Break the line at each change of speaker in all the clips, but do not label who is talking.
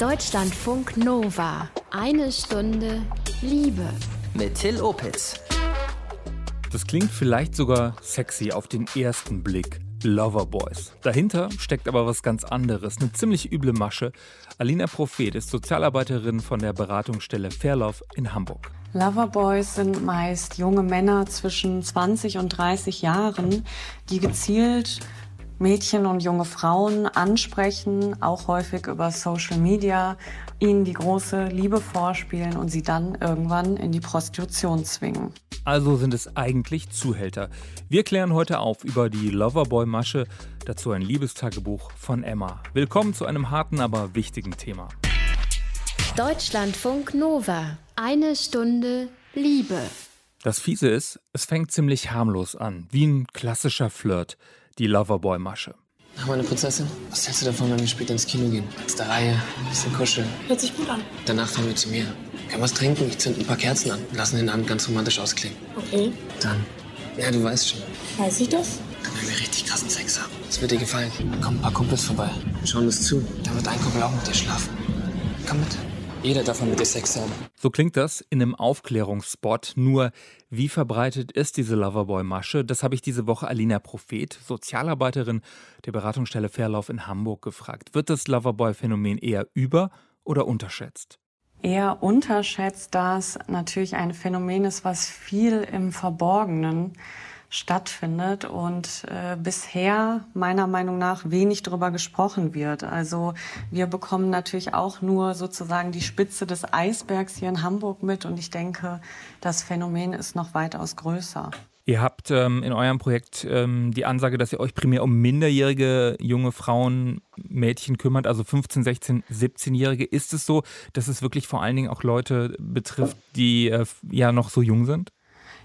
Deutschlandfunk Nova. Eine Stunde Liebe.
Mit Till Opitz.
Das klingt vielleicht sogar sexy auf den ersten Blick. Loverboys. Dahinter steckt aber was ganz anderes, eine ziemlich üble Masche. Alina Prophet ist Sozialarbeiterin von der Beratungsstelle Fairlove in Hamburg.
Loverboys sind meist junge Männer zwischen 20 und 30 Jahren, die gezielt Mädchen und junge Frauen ansprechen, auch häufig über Social Media, ihnen die große Liebe vorspielen und sie dann irgendwann in die Prostitution zwingen.
Also sind es eigentlich Zuhälter. Wir klären heute auf über die Loverboy-Masche, dazu ein Liebestagebuch von Emma. Willkommen zu einem harten, aber wichtigen Thema.
Deutschlandfunk Nova. Eine Stunde Liebe.
Das Fiese ist, es fängt ziemlich harmlos an, wie ein klassischer Flirt die Loverboy-Masche.
Ach, meine Prinzessin, was hältst du davon, wenn wir später ins Kino gehen? Letzte Reihe, ein bisschen kuscheln.
Hört sich gut an.
Danach fahren wir zu mir. Können was trinken, ich zünd ein paar Kerzen an und lassen den Abend ganz romantisch ausklingen.
Okay.
Dann, ja, du weißt schon,
Weiß ich das?
dann werden wir richtig krassen Sex haben. Das wird dir gefallen. Kommen ein paar Kumpels vorbei. Schauen uns zu. Da wird ein Kumpel auch mit dir schlafen. Komm mit. Jeder darf mal mit dir Sex haben.
So klingt das in einem Aufklärungsspot. Nur, wie verbreitet ist diese Loverboy-Masche? Das habe ich diese Woche Alina Prophet, Sozialarbeiterin der Beratungsstelle Fairlauf in Hamburg, gefragt. Wird das Loverboy-Phänomen eher über- oder unterschätzt?
Eher unterschätzt, da es natürlich ein Phänomen ist, was viel im Verborgenen stattfindet und äh, bisher meiner Meinung nach wenig darüber gesprochen wird. Also wir bekommen natürlich auch nur sozusagen die Spitze des Eisbergs hier in Hamburg mit und ich denke, das Phänomen ist noch weitaus größer.
Ihr habt ähm, in eurem Projekt ähm, die Ansage, dass ihr euch primär um minderjährige junge Frauen, Mädchen kümmert, also 15, 16, 17-Jährige. Ist es so, dass es wirklich vor allen Dingen auch Leute betrifft, die äh, ja noch so jung sind?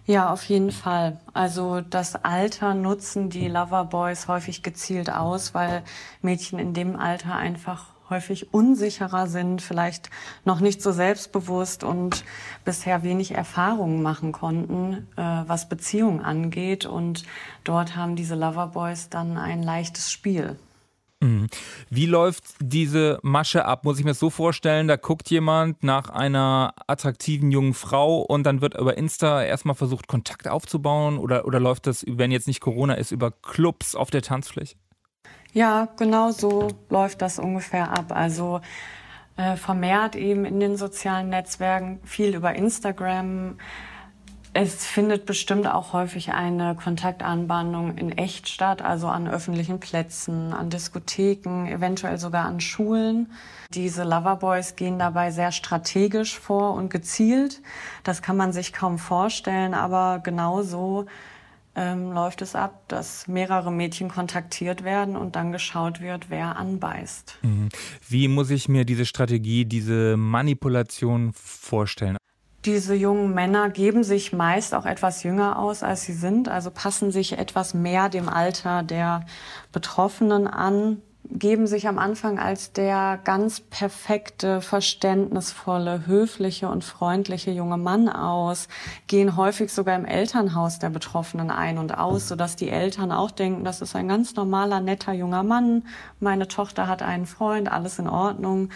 Ja, auf jeden Fall. Also das Alter nutzen die Loverboys häufig gezielt aus, weil Mädchen in dem Alter einfach häufig unsicherer sind, vielleicht noch nicht so selbstbewusst und bisher wenig Erfahrungen machen konnten, äh, was Beziehungen angeht. Und dort haben diese Loverboys dann ein leichtes Spiel.
Mhm. Wie läuft diese Masche ab? Muss ich mir das so vorstellen, da guckt jemand nach einer attraktiven jungen Frau und dann wird über Insta erstmal versucht, Kontakt aufzubauen? Oder, oder läuft das, wenn jetzt nicht Corona ist, über Clubs auf der Tanzfläche?
Ja, genau so läuft das ungefähr ab. Also äh, vermehrt eben in den sozialen Netzwerken, viel über Instagram. Es findet bestimmt auch häufig eine Kontaktanbahnung in echt statt, also an öffentlichen Plätzen, an Diskotheken, eventuell sogar an Schulen. Diese Loverboys gehen dabei sehr strategisch vor und gezielt. Das kann man sich kaum vorstellen, aber genau so ähm, läuft es ab, dass mehrere Mädchen kontaktiert werden und dann geschaut wird, wer anbeißt.
Mhm. Wie muss ich mir diese Strategie, diese Manipulation vorstellen?
Diese jungen Männer geben sich meist auch etwas jünger aus, als sie sind, also passen sich etwas mehr dem Alter der Betroffenen an, geben sich am Anfang als der ganz perfekte, verständnisvolle, höfliche und freundliche junge Mann aus, gehen häufig sogar im Elternhaus der Betroffenen ein und aus, sodass die Eltern auch denken, das ist ein ganz normaler, netter junger Mann, meine Tochter hat einen Freund, alles in Ordnung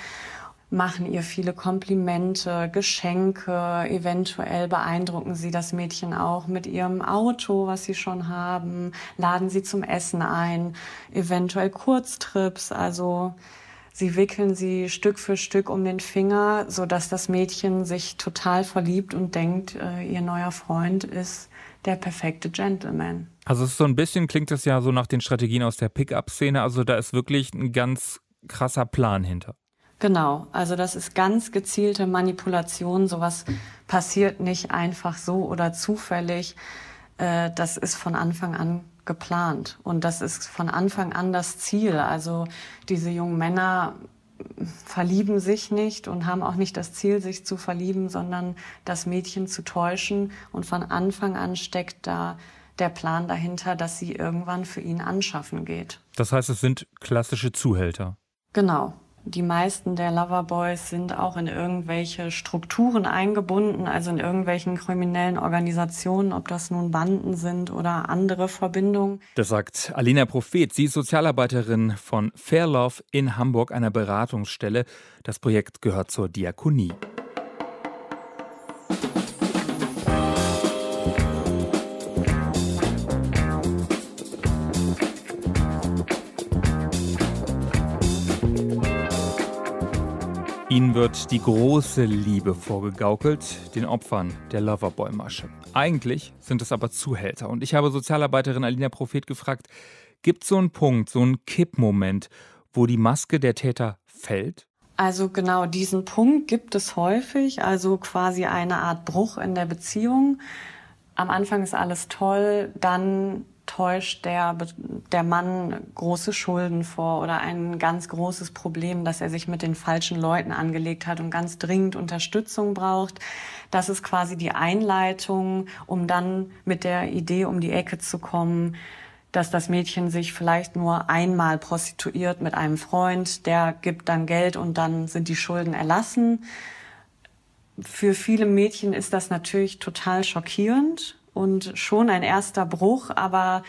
machen ihr viele Komplimente, Geschenke, eventuell beeindrucken sie das Mädchen auch mit ihrem Auto, was sie schon haben, laden sie zum Essen ein, eventuell Kurztrips, also sie wickeln sie Stück für Stück um den Finger, so dass das Mädchen sich total verliebt und denkt, äh, ihr neuer Freund ist der perfekte Gentleman.
Also so ein bisschen klingt es ja so nach den Strategien aus der Pickup-Szene. Also da ist wirklich ein ganz krasser Plan hinter.
Genau, also das ist ganz gezielte Manipulation. Sowas passiert nicht einfach so oder zufällig. Äh, Das ist von Anfang an geplant und das ist von Anfang an das Ziel. Also diese jungen Männer verlieben sich nicht und haben auch nicht das Ziel, sich zu verlieben, sondern das Mädchen zu täuschen. Und von Anfang an steckt da der Plan dahinter, dass sie irgendwann für ihn anschaffen geht.
Das heißt, es sind klassische Zuhälter.
Genau. Die meisten der Loverboys sind auch in irgendwelche Strukturen eingebunden, also in irgendwelchen kriminellen Organisationen, ob das nun Banden sind oder andere Verbindungen.
Das sagt Alina Prophet. Sie ist Sozialarbeiterin von Fair Love in Hamburg, einer Beratungsstelle. Das Projekt gehört zur Diakonie. Ihnen wird die große Liebe vorgegaukelt, den Opfern der Loverboy-Masche. Eigentlich sind es aber Zuhälter. Und ich habe Sozialarbeiterin Alina Prophet gefragt, gibt es so einen Punkt, so einen Kippmoment, wo die Maske der Täter fällt?
Also genau diesen Punkt gibt es häufig, also quasi eine Art Bruch in der Beziehung. Am Anfang ist alles toll, dann täuscht der, der Mann große Schulden vor oder ein ganz großes Problem, dass er sich mit den falschen Leuten angelegt hat und ganz dringend Unterstützung braucht. Das ist quasi die Einleitung, um dann mit der Idee um die Ecke zu kommen, dass das Mädchen sich vielleicht nur einmal prostituiert mit einem Freund, der gibt dann Geld und dann sind die Schulden erlassen. Für viele Mädchen ist das natürlich total schockierend und schon ein erster Bruch, aber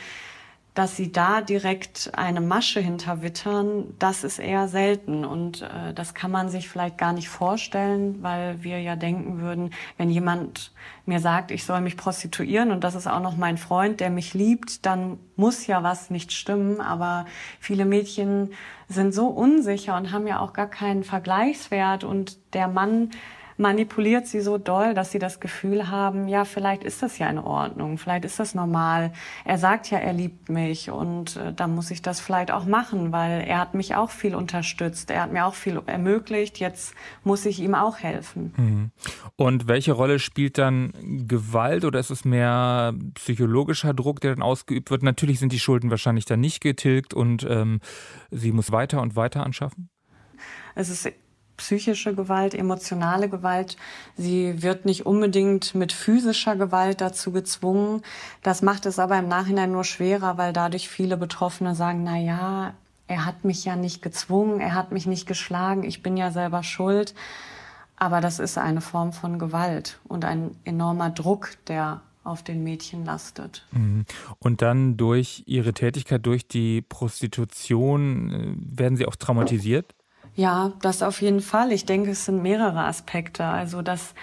dass sie da direkt eine Masche hinterwittern, das ist eher selten. Und äh, das kann man sich vielleicht gar nicht vorstellen, weil wir ja denken würden, wenn jemand mir sagt, ich soll mich prostituieren und das ist auch noch mein Freund, der mich liebt, dann muss ja was nicht stimmen, aber viele Mädchen sind so unsicher und haben ja auch gar keinen Vergleichswert. Und der Mann manipuliert sie so doll, dass sie das Gefühl haben, ja, vielleicht ist das ja in Ordnung, vielleicht ist das normal. Er sagt ja, er liebt mich und äh, dann muss ich das vielleicht auch machen, weil er hat mich auch viel unterstützt, er hat mir auch viel ermöglicht, jetzt muss ich ihm auch helfen.
Mhm. Und welche Rolle spielt dann Gewalt oder ist es mehr psychologischer Druck, der dann ausgeübt wird? Natürlich sind die Schulden wahrscheinlich dann nicht getilgt und ähm, sie muss weiter und weiter anschaffen.
Es ist psychische Gewalt, emotionale Gewalt. Sie wird nicht unbedingt mit physischer Gewalt dazu gezwungen. Das macht es aber im Nachhinein nur schwerer, weil dadurch viele Betroffene sagen, na ja, er hat mich ja nicht gezwungen, er hat mich nicht geschlagen, ich bin ja selber schuld. Aber das ist eine Form von Gewalt und ein enormer Druck, der auf den Mädchen lastet.
Mhm. Und dann durch ihre Tätigkeit, durch die Prostitution, äh, werden sie auch traumatisiert?
Ja, das auf jeden Fall. Ich denke, es sind mehrere Aspekte. Also, dass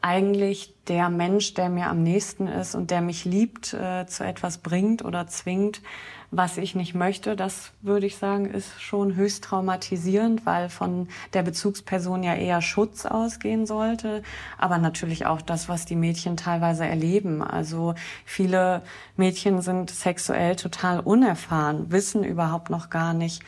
eigentlich der Mensch, der mir am nächsten ist und der mich liebt, äh, zu etwas bringt oder zwingt, was ich nicht möchte, das würde ich sagen, ist schon höchst traumatisierend, weil von der Bezugsperson ja eher Schutz ausgehen sollte, aber natürlich auch das, was die Mädchen teilweise erleben. Also viele Mädchen sind sexuell total unerfahren, wissen überhaupt noch gar nicht,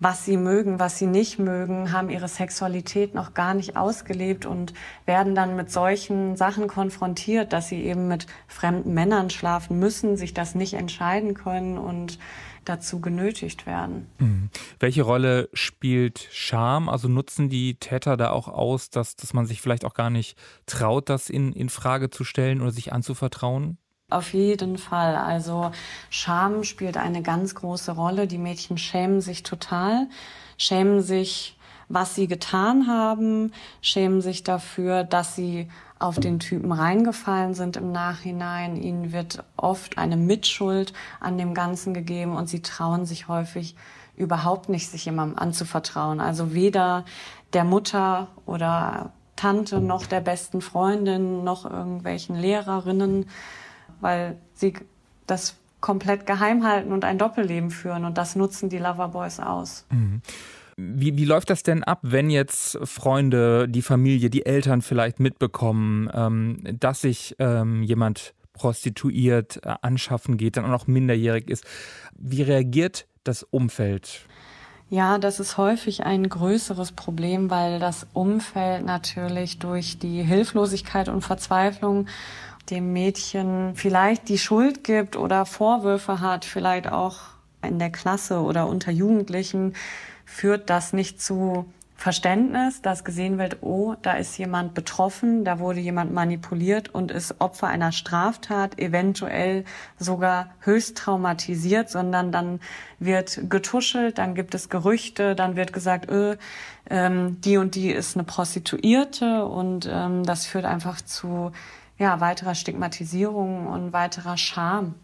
was sie mögen, was sie nicht mögen, haben ihre Sexualität noch gar nicht ausgelebt und werden dann mit solchen Sachen konfrontiert, dass sie eben mit fremden Männern schlafen müssen, sich das nicht entscheiden können und dazu genötigt werden.
Mhm. Welche Rolle spielt Scham? Also nutzen die Täter da auch aus, dass, dass man sich vielleicht auch gar nicht traut, das in, in Frage zu stellen oder sich anzuvertrauen?
Auf jeden Fall. Also Scham spielt eine ganz große Rolle. Die Mädchen schämen sich total, schämen sich, was sie getan haben, schämen sich dafür, dass sie auf den Typen reingefallen sind im Nachhinein. Ihnen wird oft eine Mitschuld an dem Ganzen gegeben und sie trauen sich häufig überhaupt nicht, sich jemandem anzuvertrauen. Also weder der Mutter oder Tante noch der besten Freundin noch irgendwelchen Lehrerinnen weil sie das komplett geheim halten und ein Doppelleben führen. Und das nutzen die Loverboys aus.
Mhm. Wie, wie läuft das denn ab, wenn jetzt Freunde, die Familie, die Eltern vielleicht mitbekommen, ähm, dass sich ähm, jemand prostituiert, äh, anschaffen geht, dann auch noch minderjährig ist? Wie reagiert das Umfeld?
Ja, das ist häufig ein größeres Problem, weil das Umfeld natürlich durch die Hilflosigkeit und Verzweiflung dem Mädchen vielleicht die Schuld gibt oder Vorwürfe hat, vielleicht auch in der Klasse oder unter Jugendlichen, führt das nicht zu Verständnis, dass gesehen wird, oh, da ist jemand betroffen, da wurde jemand manipuliert und ist Opfer einer Straftat, eventuell sogar höchst traumatisiert, sondern dann wird getuschelt, dann gibt es Gerüchte, dann wird gesagt, öh, ähm, die und die ist eine Prostituierte und ähm, das führt einfach zu ja, weiterer Stigmatisierung und weiterer Scham.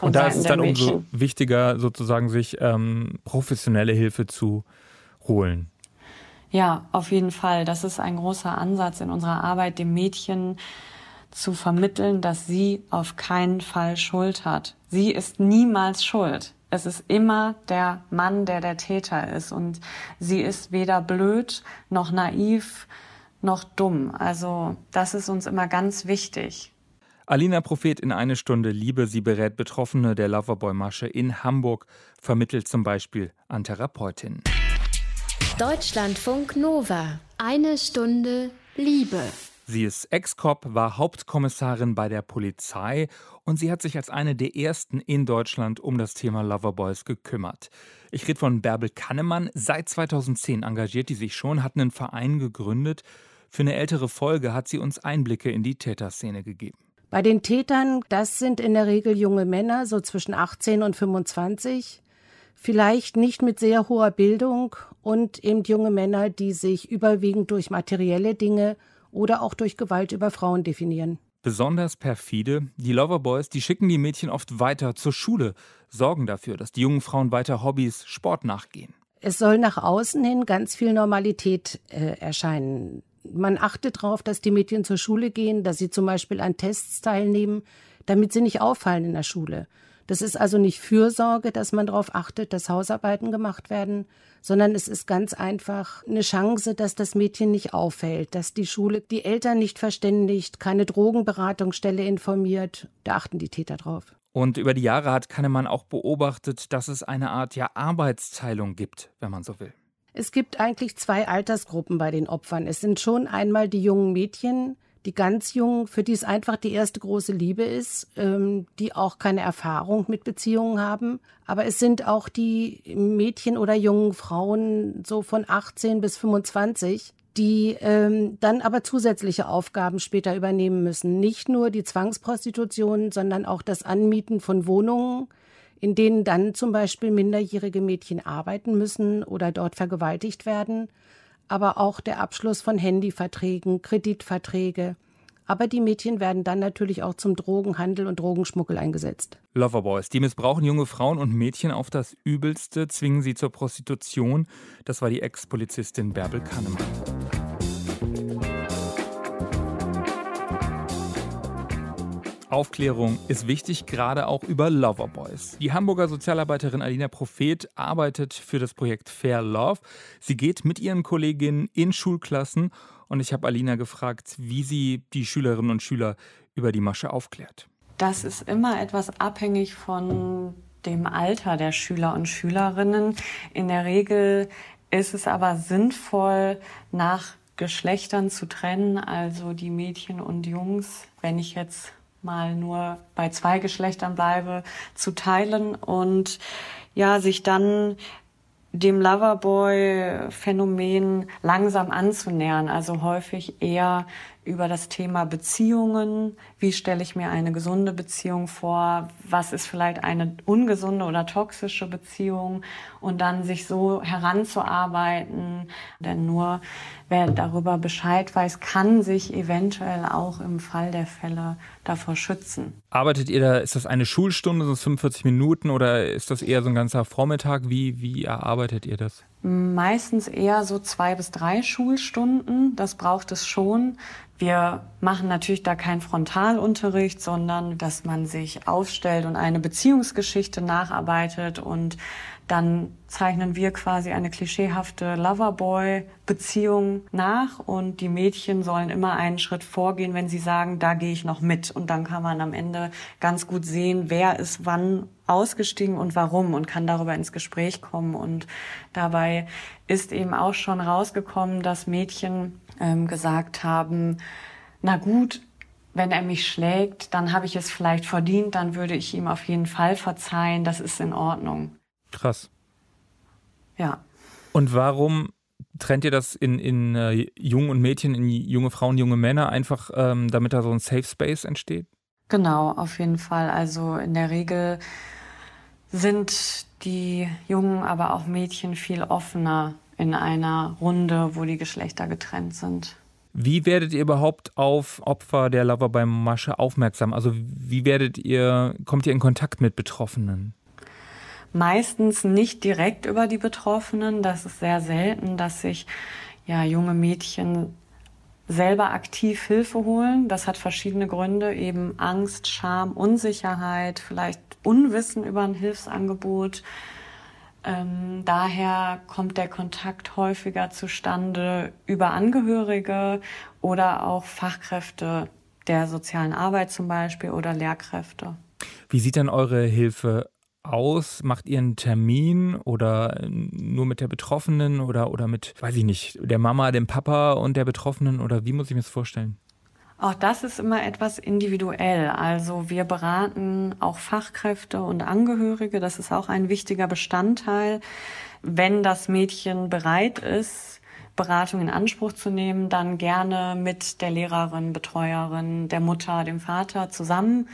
Und da ist es dann umso wichtiger, sozusagen sich ähm, professionelle Hilfe zu holen.
Ja, auf jeden Fall. Das ist ein großer Ansatz in unserer Arbeit, dem Mädchen zu vermitteln, dass sie auf keinen Fall Schuld hat. Sie ist niemals schuld. Es ist immer der Mann, der der Täter ist. Und sie ist weder blöd noch naiv noch dumm. Also das ist uns immer ganz wichtig.
Alina Prophet in eine Stunde Liebe. Sie berät Betroffene der Loverboy-Masche in Hamburg, vermittelt zum Beispiel an Therapeutinnen.
Deutschlandfunk Nova. Eine Stunde Liebe.
Sie ist Ex-Cop, war Hauptkommissarin bei der Polizei und sie hat sich als eine der ersten in Deutschland um das Thema Loverboys gekümmert. Ich rede von Bärbel Kannemann. Seit 2010 engagiert die sich schon, hat einen Verein gegründet. Für eine ältere Folge hat sie uns Einblicke in die Täterszene gegeben.
Bei den Tätern, das sind in der Regel junge Männer, so zwischen 18 und 25 vielleicht nicht mit sehr hoher Bildung und eben junge Männer, die sich überwiegend durch materielle Dinge oder auch durch Gewalt über Frauen definieren.
Besonders perfide, die Loverboys, die schicken die Mädchen oft weiter zur Schule, sorgen dafür, dass die jungen Frauen weiter Hobbys, Sport nachgehen.
Es soll nach außen hin ganz viel Normalität äh, erscheinen. Man achtet darauf, dass die Mädchen zur Schule gehen, dass sie zum Beispiel an Tests teilnehmen, damit sie nicht auffallen in der Schule. Das ist also nicht Fürsorge, dass man darauf achtet, dass Hausarbeiten gemacht werden, sondern es ist ganz einfach eine Chance, dass das Mädchen nicht auffällt, dass die Schule die Eltern nicht verständigt, keine Drogenberatungsstelle informiert. Da achten die Täter drauf.
Und über die Jahre hat Kahnemann auch beobachtet, dass es eine Art ja Arbeitsteilung gibt, wenn man so will.
Es gibt eigentlich zwei Altersgruppen bei den Opfern. Es sind schon einmal die jungen Mädchen, die ganz jungen, für die es einfach die erste große Liebe ist, ähm, die auch keine Erfahrung mit Beziehungen haben. Aber es sind auch die Mädchen oder jungen Frauen so von 18 bis 25, die ähm, dann aber zusätzliche Aufgaben später übernehmen müssen. Nicht nur die Zwangsprostitution, sondern auch das Anmieten von Wohnungen, in denen dann zum Beispiel minderjährige Mädchen arbeiten müssen oder dort vergewaltigt werden aber auch der Abschluss von Handyverträgen, Kreditverträge. Aber die Mädchen werden dann natürlich auch zum Drogenhandel und Drogenschmuggel eingesetzt.
Loverboys, die missbrauchen junge Frauen und Mädchen auf das Übelste, zwingen sie zur Prostitution. Das war die Ex-Polizistin Bärbel Kahnemann. Aufklärung ist wichtig, gerade auch über Loverboys. Die Hamburger Sozialarbeiterin Alina Prophet arbeitet für das Projekt Fair Love. Sie geht mit ihren Kolleginnen in Schulklassen und ich habe Alina gefragt, wie sie die Schülerinnen und Schüler über die Masche aufklärt.
Das ist immer etwas abhängig von dem Alter der Schüler und Schülerinnen. In der Regel ist es aber sinnvoll, nach Geschlechtern zu trennen, also die Mädchen und Jungs. Wenn ich jetzt mal nur bei zwei Geschlechtern bleibe, zu teilen und ja, sich dann dem Loverboy-Phänomen langsam anzunähern. Also häufig eher über das Thema Beziehungen. Wie stelle ich mir eine gesunde Beziehung vor? Was ist vielleicht eine ungesunde oder toxische Beziehung? Und dann sich so heranzuarbeiten. Denn nur wer darüber Bescheid weiß, kann sich eventuell auch im Fall der Fälle davor schützen.
Arbeitet ihr da, ist das eine Schulstunde, es 45 Minuten oder ist das eher so ein ganzer Vormittag? Wie, wie erarbeitet ihr das?
Meistens eher so zwei bis drei Schulstunden. Das braucht es schon. Wir machen natürlich da keinen Frontalunterricht, sondern dass man sich aufstellt und eine Beziehungsgeschichte nacharbeitet und dann zeichnen wir quasi eine klischeehafte Loverboy-Beziehung nach und die Mädchen sollen immer einen Schritt vorgehen, wenn sie sagen, da gehe ich noch mit. Und dann kann man am Ende ganz gut sehen, wer ist wann ausgestiegen und warum und kann darüber ins Gespräch kommen. Und dabei ist eben auch schon rausgekommen, dass Mädchen ähm, gesagt haben, na gut, wenn er mich schlägt, dann habe ich es vielleicht verdient, dann würde ich ihm auf jeden Fall verzeihen, das ist in Ordnung.
Krass.
Ja.
Und warum trennt ihr das in, in äh, Jungen und Mädchen, in junge Frauen, junge Männer, einfach ähm, damit da so ein Safe Space entsteht?
Genau, auf jeden Fall. Also in der Regel sind die Jungen, aber auch Mädchen viel offener in einer Runde, wo die Geschlechter getrennt sind.
Wie werdet ihr überhaupt auf Opfer der Lover bei Masche aufmerksam? Also wie werdet ihr, kommt ihr in Kontakt mit Betroffenen?
Meistens nicht direkt über die Betroffenen. Das ist sehr selten, dass sich ja junge Mädchen selber aktiv Hilfe holen. Das hat verschiedene Gründe, eben Angst, Scham, Unsicherheit, vielleicht Unwissen über ein Hilfsangebot. Ähm, daher kommt der Kontakt häufiger zustande über Angehörige oder auch Fachkräfte der sozialen Arbeit zum Beispiel oder Lehrkräfte.
Wie sieht dann eure Hilfe aus? Macht ihr einen Termin oder nur mit der Betroffenen oder, oder mit, weiß ich nicht, der Mama, dem Papa und der Betroffenen oder wie muss ich mir das vorstellen?
Auch das ist immer etwas individuell. Also wir beraten auch Fachkräfte und Angehörige. Das ist auch ein wichtiger Bestandteil. Wenn das Mädchen bereit ist, Beratung in Anspruch zu nehmen, dann gerne mit der Lehrerin, Betreuerin, der Mutter, dem Vater zusammen.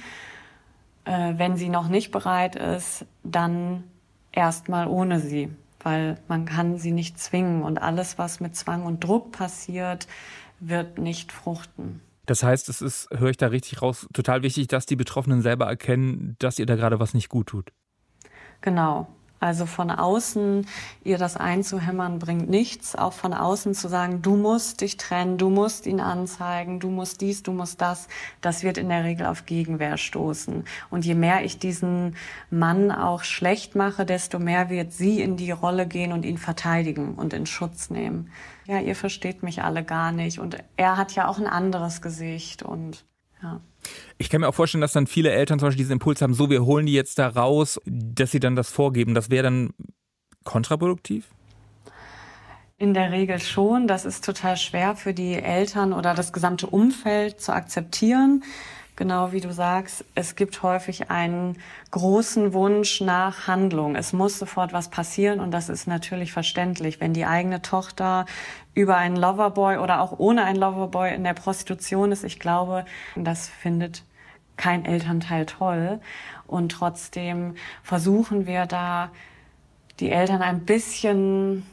Äh, wenn sie noch nicht bereit ist, dann erstmal ohne sie, weil man kann sie nicht zwingen und alles, was mit Zwang und Druck passiert, wird nicht fruchten.
Das heißt, es ist, höre ich da richtig raus, total wichtig, dass die Betroffenen selber erkennen, dass ihr da gerade was nicht gut tut.
Genau. Also von außen ihr das einzuhämmern bringt nichts. Auch von außen zu sagen, du musst dich trennen, du musst ihn anzeigen, du musst dies, du musst das, das wird in der Regel auf Gegenwehr stoßen. Und je mehr ich diesen Mann auch schlecht mache, desto mehr wird sie in die Rolle gehen und ihn verteidigen und in Schutz nehmen. Ja, ihr versteht mich alle gar nicht. Und er hat ja auch ein anderes Gesicht und ja.
Ich kann mir auch vorstellen, dass dann viele Eltern zum Beispiel diesen Impuls haben, so, wir holen die jetzt da raus, dass sie dann das vorgeben. Das wäre dann kontraproduktiv?
In der Regel schon. Das ist total schwer für die Eltern oder das gesamte Umfeld zu akzeptieren genau wie du sagst, es gibt häufig einen großen Wunsch nach Handlung. Es muss sofort was passieren und das ist natürlich verständlich, wenn die eigene Tochter über einen Loverboy oder auch ohne einen Loverboy in der Prostitution ist. Ich glaube, das findet kein Elternteil toll und trotzdem versuchen wir da die Eltern ein bisschen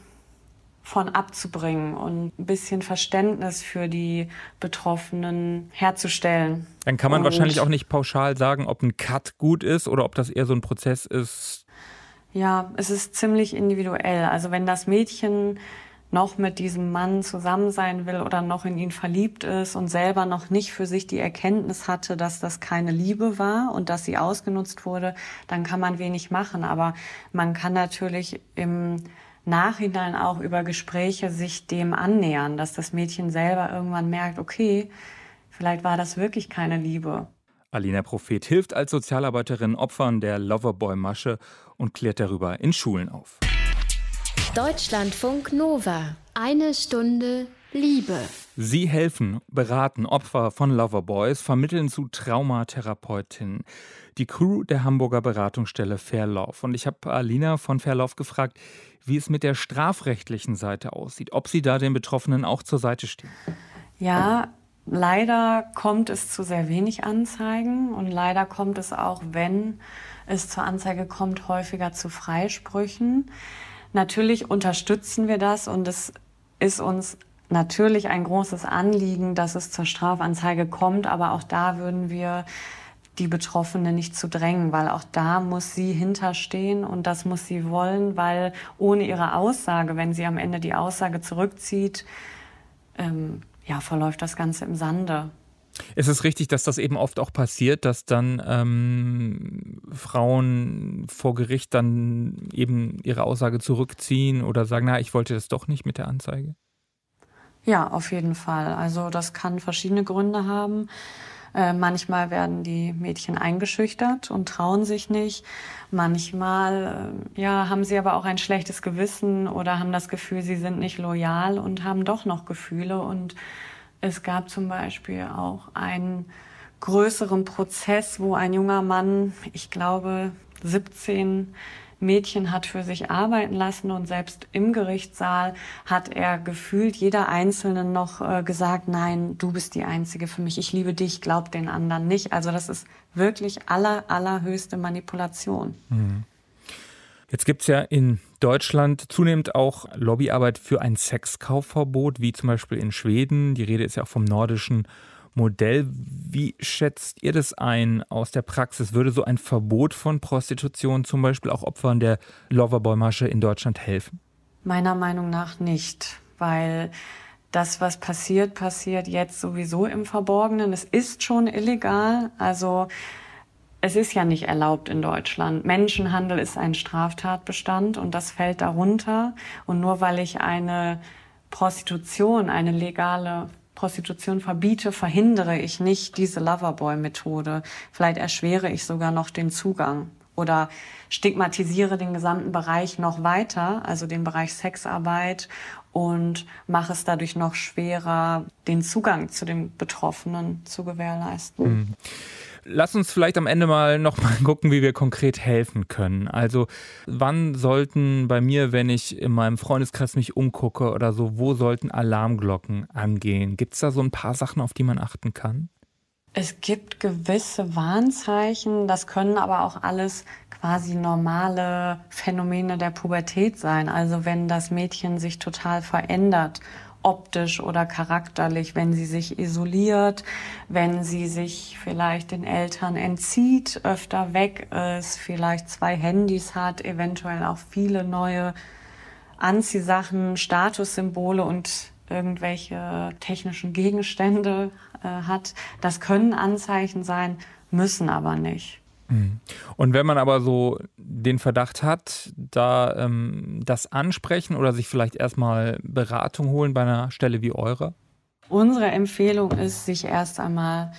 von abzubringen und ein bisschen Verständnis für die Betroffenen herzustellen.
Dann kann man und wahrscheinlich auch nicht pauschal sagen, ob ein Cut gut ist oder ob das eher so ein Prozess ist.
Ja, es ist ziemlich individuell. Also wenn das Mädchen noch mit diesem Mann zusammen sein will oder noch in ihn verliebt ist und selber noch nicht für sich die Erkenntnis hatte, dass das keine Liebe war und dass sie ausgenutzt wurde, dann kann man wenig machen. Aber man kann natürlich im Nachhinein auch über Gespräche sich dem annähern, dass das Mädchen selber irgendwann merkt, okay, vielleicht war das wirklich keine Liebe.
Alina Prophet hilft als Sozialarbeiterin Opfern der Loverboy-Masche und klärt darüber in Schulen auf.
Deutschlandfunk Nova. Eine Stunde Liebe.
Sie helfen, beraten Opfer von Loverboys, vermitteln zu Traumatherapeutinnen. Die Crew der Hamburger Beratungsstelle Fairlauf. Und ich habe Alina von Fairlauf gefragt, wie es mit der strafrechtlichen Seite aussieht, ob Sie da den Betroffenen auch zur Seite stehen.
Ja, leider kommt es zu sehr wenig Anzeigen und leider kommt es auch, wenn es zur Anzeige kommt, häufiger zu Freisprüchen. Natürlich unterstützen wir das und es ist uns natürlich ein großes Anliegen, dass es zur Strafanzeige kommt, aber auch da würden wir die Betroffene nicht zu drängen, weil auch da muss sie hinterstehen und das muss sie wollen, weil ohne ihre Aussage, wenn sie am Ende die Aussage zurückzieht, ähm, ja, verläuft das Ganze im Sande.
Ist es richtig, dass das eben oft auch passiert, dass dann ähm, Frauen vor Gericht dann eben ihre Aussage zurückziehen oder sagen, na, ich wollte das doch nicht mit der Anzeige?
Ja, auf jeden Fall. Also das kann verschiedene Gründe haben. Äh, manchmal werden die Mädchen eingeschüchtert und trauen sich nicht. Manchmal äh, ja, haben sie aber auch ein schlechtes Gewissen oder haben das Gefühl, sie sind nicht loyal und haben doch noch Gefühle. Und es gab zum Beispiel auch einen größeren Prozess, wo ein junger Mann, ich glaube 17, Mädchen hat für sich arbeiten lassen und selbst im Gerichtssaal hat er gefühlt jeder Einzelne noch äh, gesagt, nein, du bist die Einzige für mich, ich liebe dich, glaub den anderen nicht. Also das ist wirklich aller, allerhöchste Manipulation. Mhm.
Jetzt gibt es ja in Deutschland zunehmend auch Lobbyarbeit für ein Sexkaufverbot, wie zum Beispiel in Schweden. Die Rede ist ja auch vom nordischen Modell. Wie schätzt ihr das ein aus der Praxis? Würde so ein Verbot von Prostitution zum Beispiel auch Opfern der Loverboy-Masche in Deutschland helfen?
Meiner Meinung nach nicht, weil das, was passiert, passiert jetzt sowieso im Verborgenen. Es ist schon illegal. Also es ist ja nicht erlaubt in Deutschland. Menschenhandel ist ein Straftatbestand und das fällt darunter. Und nur weil ich eine Prostitution, eine legale Prostitution verbiete, verhindere ich nicht diese Loverboy-Methode. Vielleicht erschwere ich sogar noch den Zugang oder stigmatisiere den gesamten Bereich noch weiter, also den Bereich Sexarbeit und mache es dadurch noch schwerer, den Zugang zu den Betroffenen zu gewährleisten. Mhm.
Lass uns vielleicht am Ende mal noch mal gucken, wie wir konkret helfen können. Also, wann sollten bei mir, wenn ich in meinem Freundeskreis mich umgucke oder so, wo sollten Alarmglocken angehen? Gibt es da so ein paar Sachen, auf die man achten kann?
Es gibt gewisse Warnzeichen, das können aber auch alles quasi normale Phänomene der Pubertät sein. Also wenn das Mädchen sich total verändert optisch oder charakterlich, wenn sie sich isoliert, wenn sie sich vielleicht den Eltern entzieht, öfter weg ist, vielleicht zwei Handys hat, eventuell auch viele neue Anziehsachen, Statussymbole und irgendwelche technischen Gegenstände äh, hat. Das können Anzeichen sein, müssen aber nicht.
Mhm. Und wenn man aber so den Verdacht hat, da ähm, das ansprechen oder sich vielleicht erstmal Beratung holen bei einer Stelle wie eure?
Unsere Empfehlung ist, sich erst einmal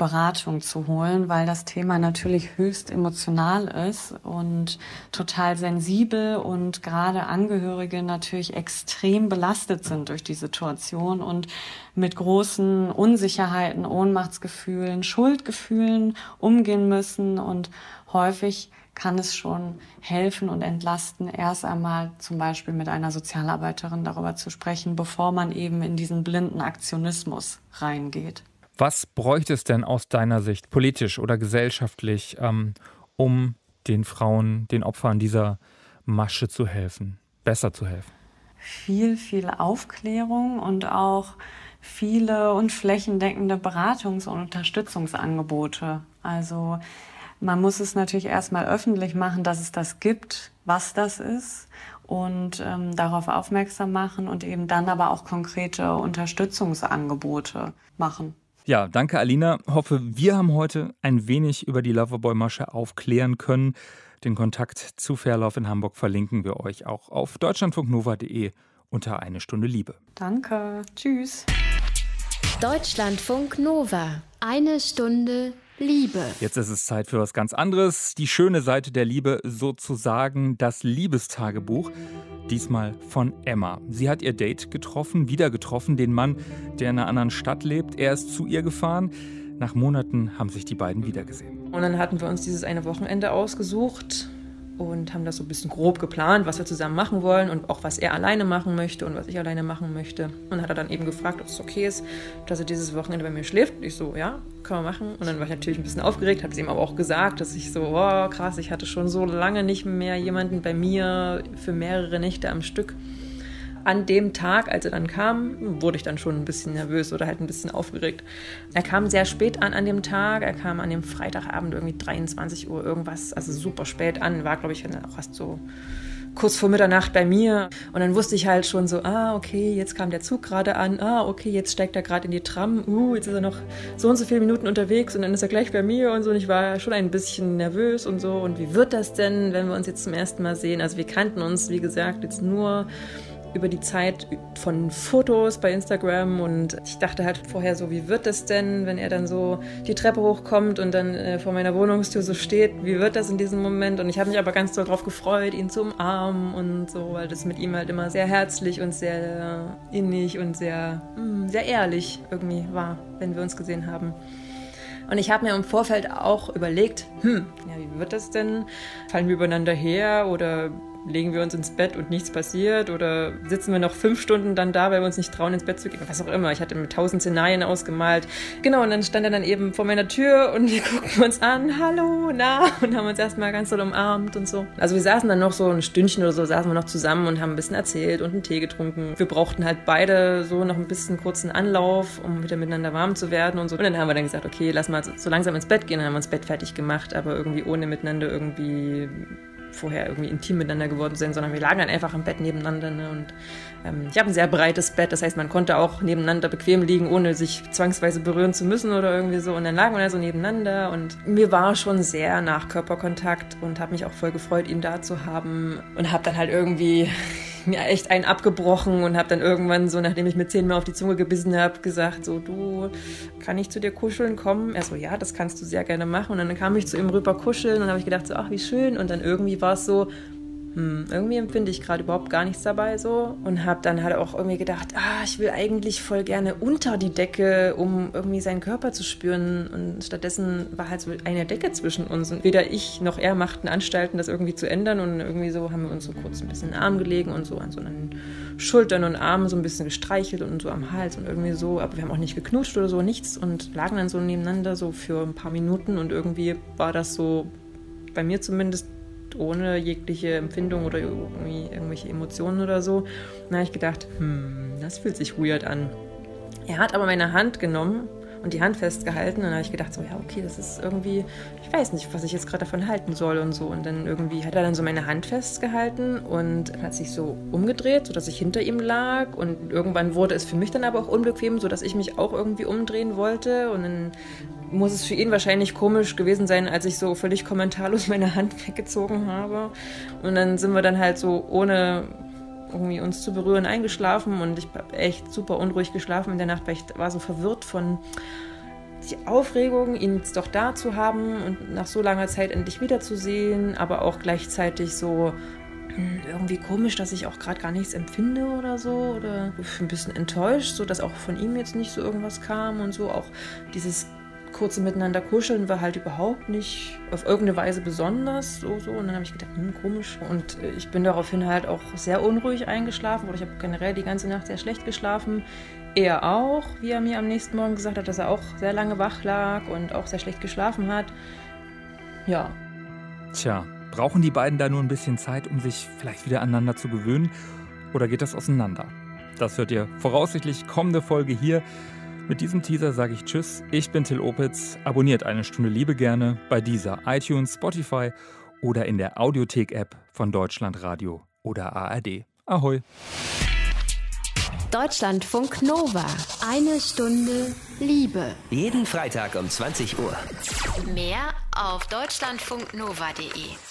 Beratung zu holen, weil das Thema natürlich höchst emotional ist und total sensibel und gerade Angehörige natürlich extrem belastet sind durch die Situation und mit großen Unsicherheiten, Ohnmachtsgefühlen, Schuldgefühlen umgehen müssen und häufig kann es schon helfen und entlasten, erst einmal zum Beispiel mit einer Sozialarbeiterin darüber zu sprechen, bevor man eben in diesen blinden Aktionismus reingeht.
Was bräuchte es denn aus deiner Sicht, politisch oder gesellschaftlich, ähm, um den Frauen, den Opfern dieser Masche zu helfen, besser zu helfen?
Viel, viel Aufklärung und auch viele und flächendeckende Beratungs- und Unterstützungsangebote. Also man muss es natürlich erstmal öffentlich machen, dass es das gibt, was das ist und ähm, darauf aufmerksam machen und eben dann aber auch konkrete Unterstützungsangebote machen.
Ja, danke Alina. Hoffe, wir haben heute ein wenig über die Loverboy-Masche aufklären können. Den Kontakt zu Fairlauf in Hamburg verlinken wir euch auch auf deutschlandfunknova.de unter eine Stunde Liebe.
Danke. Tschüss.
Deutschlandfunk Nova. Eine Stunde Liebe.
Jetzt ist es Zeit für was ganz anderes. Die schöne Seite der Liebe, sozusagen das Liebestagebuch. Diesmal von Emma. Sie hat ihr Date getroffen, wieder getroffen, den Mann, der in einer anderen Stadt lebt. Er ist zu ihr gefahren. Nach Monaten haben sich die beiden wiedergesehen.
Und dann hatten wir uns dieses eine Wochenende ausgesucht und haben das so ein bisschen grob geplant, was wir zusammen machen wollen und auch was er alleine machen möchte und was ich alleine machen möchte. Und hat er dann eben gefragt, ob es okay ist, dass er dieses Wochenende bei mir schläft. Ich so, ja, können wir machen. Und dann war ich natürlich ein bisschen aufgeregt, habe es ihm aber auch gesagt, dass ich so, oh krass, ich hatte schon so lange nicht mehr jemanden bei mir für mehrere Nächte am Stück an dem Tag, als er dann kam, wurde ich dann schon ein bisschen nervös oder halt ein bisschen aufgeregt. Er kam sehr spät an an dem Tag. Er kam an dem Freitagabend irgendwie 23 Uhr irgendwas, also super spät an. War, glaube ich, auch erst so kurz vor Mitternacht bei mir. Und dann wusste ich halt schon so, ah, okay, jetzt kam der Zug gerade an. Ah, okay, jetzt steigt er gerade in die Tram. Uh, jetzt ist er noch so und so viele Minuten unterwegs und dann ist er gleich bei mir und so. Und ich war schon ein bisschen nervös und so. Und wie wird das denn, wenn wir uns jetzt zum ersten Mal sehen? Also wir kannten uns, wie gesagt, jetzt nur über die Zeit von Fotos bei Instagram und ich dachte halt vorher so, wie wird das denn, wenn er dann so die Treppe hochkommt und dann äh, vor meiner Wohnungstür so steht, wie wird das in diesem Moment? Und ich habe mich aber ganz doll darauf gefreut, ihn zu umarmen und so, weil das mit ihm halt immer sehr herzlich und sehr innig und sehr, mh, mm, sehr ehrlich irgendwie war, wenn wir uns gesehen haben. Und ich habe mir im Vorfeld auch überlegt, hm, ja, wie wird das denn? Fallen wir übereinander her oder legen wir uns ins Bett und nichts passiert oder sitzen wir noch fünf Stunden dann da, weil wir uns nicht trauen, ins Bett zu gehen, was auch immer. Ich hatte mir tausend Szenarien ausgemalt. Genau, und dann stand er dann eben vor meiner Tür und wir guckten uns an, hallo, na, und haben uns erstmal ganz doll umarmt und so. Also wir saßen dann noch so ein Stündchen oder so, saßen wir noch zusammen und haben ein bisschen erzählt und einen Tee getrunken. Wir brauchten halt beide so noch ein bisschen kurzen Anlauf, um wieder miteinander warm zu werden und so. Und dann haben wir dann gesagt, okay, lass mal so langsam ins Bett gehen. Dann haben wir uns Bett fertig gemacht, aber irgendwie ohne miteinander irgendwie vorher irgendwie intim miteinander geworden sind, sondern wir lagen dann einfach im Bett nebeneinander. Ne? Und ähm, ich habe ein sehr breites Bett, das heißt, man konnte auch nebeneinander bequem liegen, ohne sich zwangsweise berühren zu müssen oder irgendwie so. Und dann lagen wir da so nebeneinander und mir war schon sehr nach Körperkontakt und habe mich auch voll gefreut, ihn da zu haben und habe dann halt irgendwie mir echt einen abgebrochen und habe dann irgendwann so, nachdem ich mir zehnmal auf die Zunge gebissen habe, gesagt, so du, kann ich zu dir kuscheln kommen? Er so, ja, das kannst du sehr gerne machen. Und dann kam ich zu ihm rüber kuscheln und habe ich gedacht, so, ach, wie schön. Und dann irgendwie war es so, hm, irgendwie empfinde ich gerade überhaupt gar nichts dabei so und habe dann halt auch irgendwie gedacht, ah, ich will eigentlich voll gerne unter die Decke, um irgendwie seinen Körper zu spüren und stattdessen war halt so eine Decke zwischen uns und weder ich noch er machten Anstalten, das irgendwie zu ändern und irgendwie so haben wir uns so kurz ein bisschen in den Arm gelegen und so an so einen Schultern und Armen so ein bisschen gestreichelt und so am Hals und irgendwie so, aber wir haben auch nicht geknutscht oder so, nichts und lagen dann so nebeneinander so für ein paar Minuten und irgendwie war das so bei mir zumindest ohne jegliche Empfindung oder irgendwelche Emotionen oder so. Dann habe ich gedacht, hm, das fühlt sich weird an. Er hat aber meine Hand genommen und die Hand festgehalten. Und dann habe ich gedacht, so, ja, okay, das ist irgendwie, ich weiß nicht, was ich jetzt gerade davon halten soll und so. Und dann irgendwie hat er dann so meine Hand festgehalten und hat sich so umgedreht, sodass ich hinter ihm lag. Und irgendwann wurde es für mich dann aber auch unbequem, sodass ich mich auch irgendwie umdrehen wollte. Und dann muss es für ihn wahrscheinlich komisch gewesen sein, als ich so völlig kommentarlos meine Hand weggezogen habe. Und dann sind wir dann halt so ohne irgendwie uns zu berühren eingeschlafen und ich habe echt super unruhig geschlafen in der Nacht, weil ich war so verwirrt von die Aufregung, ihn jetzt doch da zu haben und nach so langer Zeit endlich wiederzusehen, aber auch gleichzeitig so hm, irgendwie komisch, dass ich auch gerade gar nichts empfinde oder so oder ein bisschen enttäuscht, so dass auch von ihm jetzt nicht so irgendwas kam und so auch dieses kurze Miteinander kuscheln war halt überhaupt nicht auf irgendeine Weise besonders. So, so. Und dann habe ich gedacht, hm, komisch. Und äh, ich bin daraufhin halt auch sehr unruhig eingeschlafen. Oder ich habe generell die ganze Nacht sehr schlecht geschlafen. Er auch, wie er mir am nächsten Morgen gesagt hat, dass er auch sehr lange wach lag und auch sehr schlecht geschlafen hat. Ja.
Tja, brauchen die beiden da nur ein bisschen Zeit, um sich vielleicht wieder aneinander zu gewöhnen? Oder geht das auseinander? Das hört ihr voraussichtlich kommende Folge hier. Mit diesem Teaser sage ich Tschüss. Ich bin Till Opitz. Abonniert eine Stunde Liebe gerne bei dieser iTunes, Spotify oder in der Audiothek-App von Deutschlandradio oder ARD. Ahoi.
Deutschlandfunk Nova. Eine Stunde Liebe.
Jeden Freitag um 20 Uhr.
Mehr auf deutschlandfunknova.de.